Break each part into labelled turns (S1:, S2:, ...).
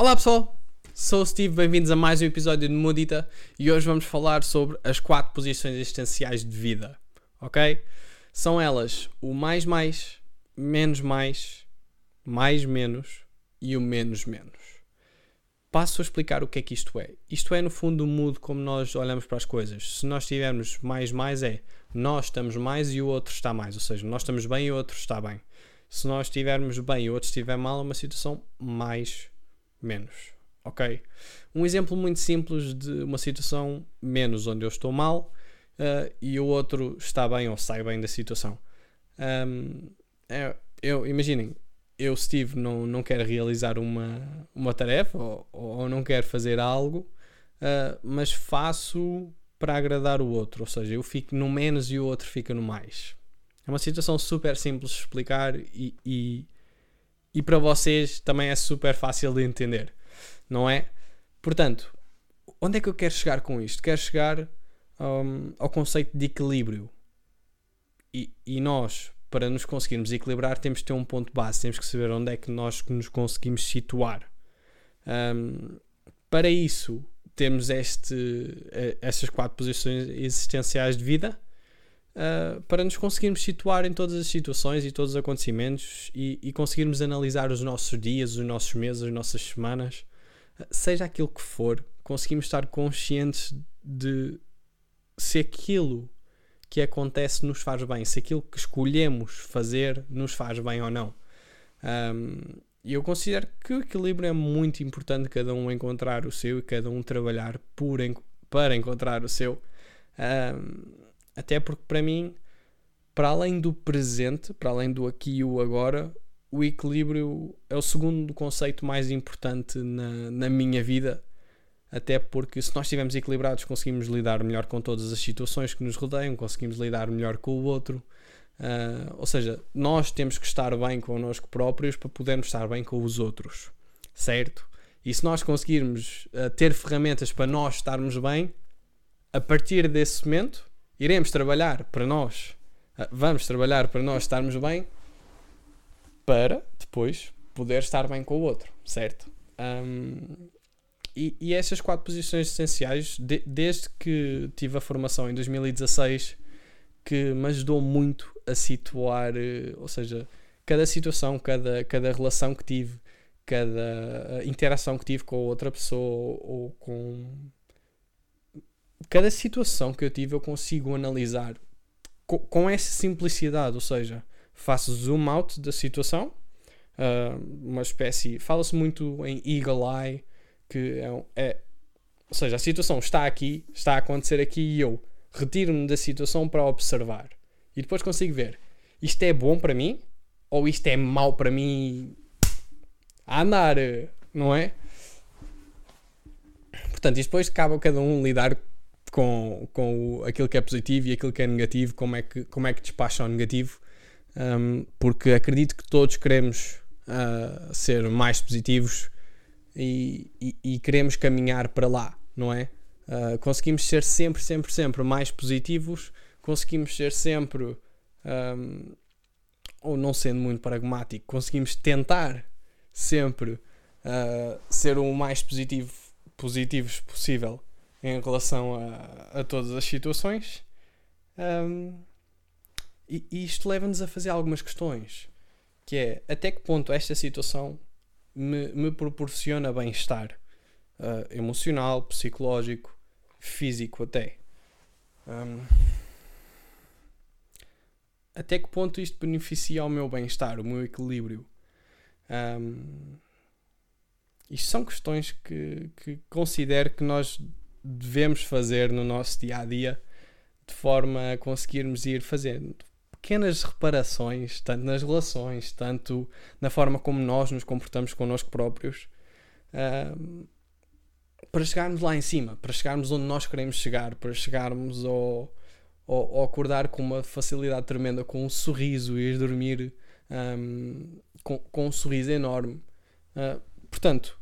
S1: Olá pessoal, sou o Steve, bem-vindos a mais um episódio de Mudita e hoje vamos falar sobre as quatro posições existenciais de vida, ok? São elas o mais mais, menos mais, mais menos e o menos menos. Passo a explicar o que é que isto é. Isto é no fundo o mood como nós olhamos para as coisas. Se nós tivermos mais mais é nós estamos mais e o outro está mais, ou seja, nós estamos bem e o outro está bem. Se nós estivermos bem e o outro estiver mal, é uma situação mais menos. Ok? Um exemplo muito simples de uma situação menos onde eu estou mal uh, e o outro está bem ou sai bem da situação. Um, é, eu, imaginem, eu, Steve, não, não quero realizar uma, uma tarefa ou, ou não quero fazer algo, uh, mas faço para agradar o outro. Ou seja, eu fico no menos e o outro fica no mais. É uma situação super simples de explicar e, e e para vocês também é super fácil de entender, não é? Portanto, onde é que eu quero chegar com isto? Quero chegar um, ao conceito de equilíbrio. E, e, nós, para nos conseguirmos equilibrar, temos que ter um ponto base, temos que saber onde é que nós nos conseguimos situar. Um, para isso, temos este, eh, estas quatro posições existenciais de vida uh, para nos conseguirmos situar em todas as situações e todos os acontecimentos e, e conseguirmos analisar os nossos dias, os nossos meses, as nossas semanas, uh, seja aquilo que for, conseguimos estar conscientes de se aquilo que acontece nos faz bem, se aquilo que escolhemos fazer nos faz bem ou não. E eu considero que o equilíbrio é muito importante cada um encontrar o seu e cada um trabalhar por, para encontrar o seu. Um, até porque para mim, para além do presente, para além do aqui e o agora, o equilíbrio é o segundo conceito mais importante na, na minha vida. Até porque se nós estivermos equilibrados, conseguimos lidar melhor com todas as situações que nos rodeiam, conseguimos lidar melhor com o outro. Uh, ou seja, nós temos que estar bem connosco próprios para podermos estar bem com os outros, certo? E se nós conseguirmos uh, ter ferramentas para nós estarmos bem, a partir desse momento, iremos trabalhar para nós, ah, vamos trabalhar para nós estarmos bem, para depois poder estar bem com o outro, certo? Um, e, e essas quatro posições essenciais, de, desde que tive a formação em 2016, que me ajudou muito a situar, eh, ou seja, cada situação, cada, cada relação que tive, cada interação que tive com outra pessoa ou com cada situação que eu tive eu consigo analisar com, essa simplicidade, ou seja, faço zoom out da situação, uh, uma espécie, fala-se muito em eagle eye, que é, é, ou seja, a situação está aqui, está a acontecer aqui e eu retiro-me da situação para observar e depois consigo ver isto é bom para mim ou isto é mau para mim a andar, não é? Portanto, isto depois cabe a cada um lidar com, com o, aquilo que é positivo e aquilo que é negativo, como é que, como é que despacha o negativo, um, porque acredito que todos queremos uh, ser mais positivos e, e, e, queremos caminhar para lá, não é? Uh, conseguimos ser sempre, sempre, sempre mais positivos, conseguimos ser sempre, um, ou não sendo muito pragmático, conseguimos tentar sempre uh, ser o mais positivo, positivos possível em relação a, a todas as situações. Um, e, e isto leva-nos a fazer algumas questões, que é até que ponto esta situação me, me proporciona bem-estar uh, emocional, psicológico, físico até. Um, até que ponto isto beneficia ao meu bem-estar, o meu equilíbrio. Um, isto são questões que, que considero que nós devemos fazer no nosso dia a dia de forma a conseguirmos ir fazendo pequenas reparações, tanto nas relações, tanto na forma como nós nos comportamos connosco próprios, uh, para chegarmos lá em cima, para chegarmos onde nós queremos chegar, para chegarmos ao, ao, ao acordar com uma facilidade tremenda, com um sorriso e ir dormir um, com, com um sorriso enorme. Uh, portanto,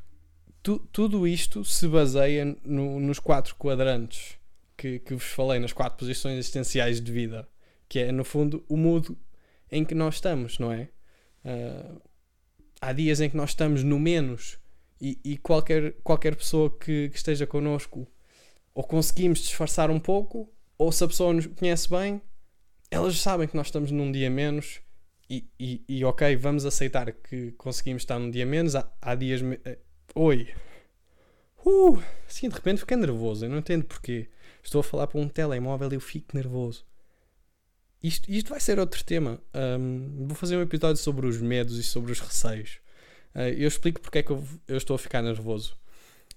S1: tu, tudo isto se baseia no, nos quatro quadrantes que, que vos falei, nas quatro posições existenciais de vida, que é no fundo o mood em que nós estamos, não é? Uh, há dias em que nós estamos no menos E, e qualquer, qualquer pessoa que, que esteja connosco, ou conseguimos disfarçar um pouco, ou se a pessoa nos conhece bem, elas sabem que nós estamos num dia menos e, e, e ok, vamos aceitar que conseguimos estar num dia menos. Há, há dias. Oi! Uh, assim de repente fiquei nervoso. Eu não entendo porquê. Estou a falar para um telemóvel e eu fico nervoso. Isto, isto vai ser outro tema. Um, vou fazer um episódio sobre os medos e sobre os receios. Uh, eu explico porque é que eu, eu estou a ficar nervoso.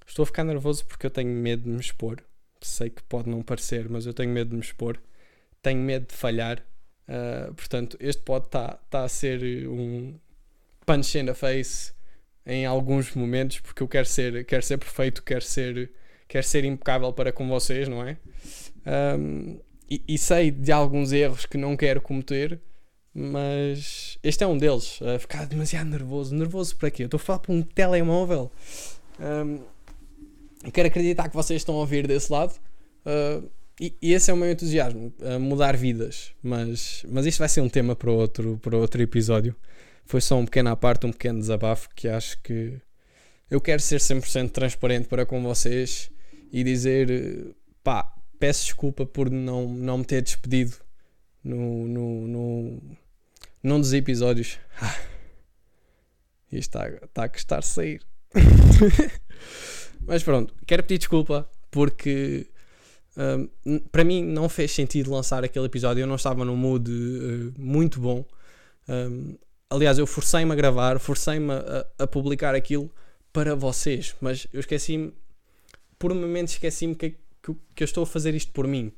S1: Estou a ficar nervoso porque eu tenho medo de me expor. Sei que pode não parecer, mas eu tenho medo de me expor. Tenho medo de falhar. Uh, portanto, este pode estar tá, tá a ser um punch in the face em alguns momentos, porque eu quero ser, quero ser perfeito, quero ser, quero ser impecável para com vocês, não é? Um, e, e, sei de alguns erros que não quero cometer, mas este é um deles. Ficar demasiado nervoso. Nervoso para quê? Eu estou a falar para um telemóvel. Um, quero acreditar que vocês estão a ouvir desse lado. Uh, e, e, esse é o meu entusiasmo, mudar vidas. Mas, mas isto vai ser um tema para outro, para outro episódio. Foi só um pequeno à parte, um pequeno desabafo que acho que eu quero ser 100% transparente para com vocês e dizer pá, peço desculpa por não, não me ter despedido no, no, no, num dos episódios. Ah, isto está, está a custar sair. Mas pronto, quero pedir desculpa porque um, para mim não fez sentido lançar aquele episódio. Eu não estava num mood uh, muito bom. Um, aliás, eu forcei-me a gravar, forcei-me a, a, publicar aquilo para vocês, mas eu esqueci-me, por um momento esqueci-me que, que, que, eu estou a fazer isto por mim,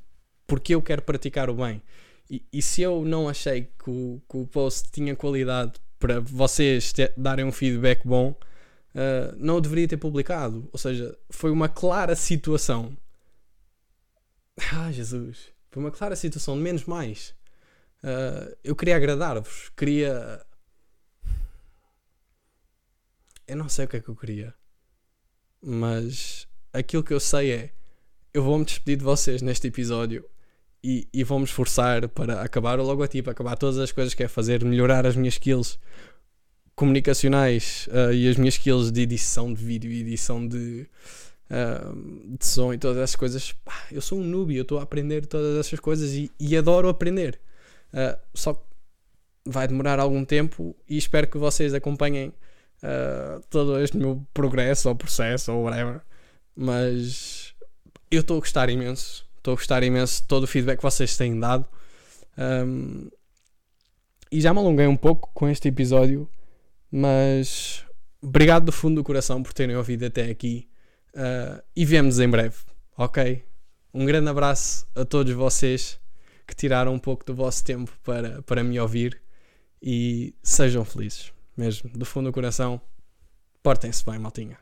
S1: porque eu quero praticar o bem. E, e se eu não achei que o, que o post tinha qualidade para vocês darem um feedback bom, uh, não o deveria ter publicado. Ou seja, foi uma clara situação ah, Jesus. Foi uma clara situação de menos mais. Uh, eu queria agradar-vos. Queria. Eu não sei o que é que eu queria. Mas aquilo que eu sei é. Eu vou-me despedir de vocês neste episódio e, e vou-me esforçar para acabar o logotipo, acabar todas as coisas que é fazer, melhorar as minhas skills comunicacionais uh, e as minhas skills de edição de vídeo edição de, uh, de som e todas essas coisas. Pá, eu sou um noob, eu estou a aprender todas essas coisas e, e adoro aprender. Uh, só que vai demorar algum tempo e espero que vocês acompanhem uh, todo este meu progresso ou processo ou whatever. Mas eu estou a gostar imenso. Estou a gostar imenso de todo o feedback que vocês têm dado. Um, e já me alonguei um pouco com este episódio, mas obrigado do fundo do coração por terem ouvido até aqui. Uh, e vemos em breve, ok? Um grande abraço a todos vocês que tiraram um pouco do vosso tempo para, para me ouvir e sejam felizes, mesmo, do fundo do coração. Portem-se bem, maltinha.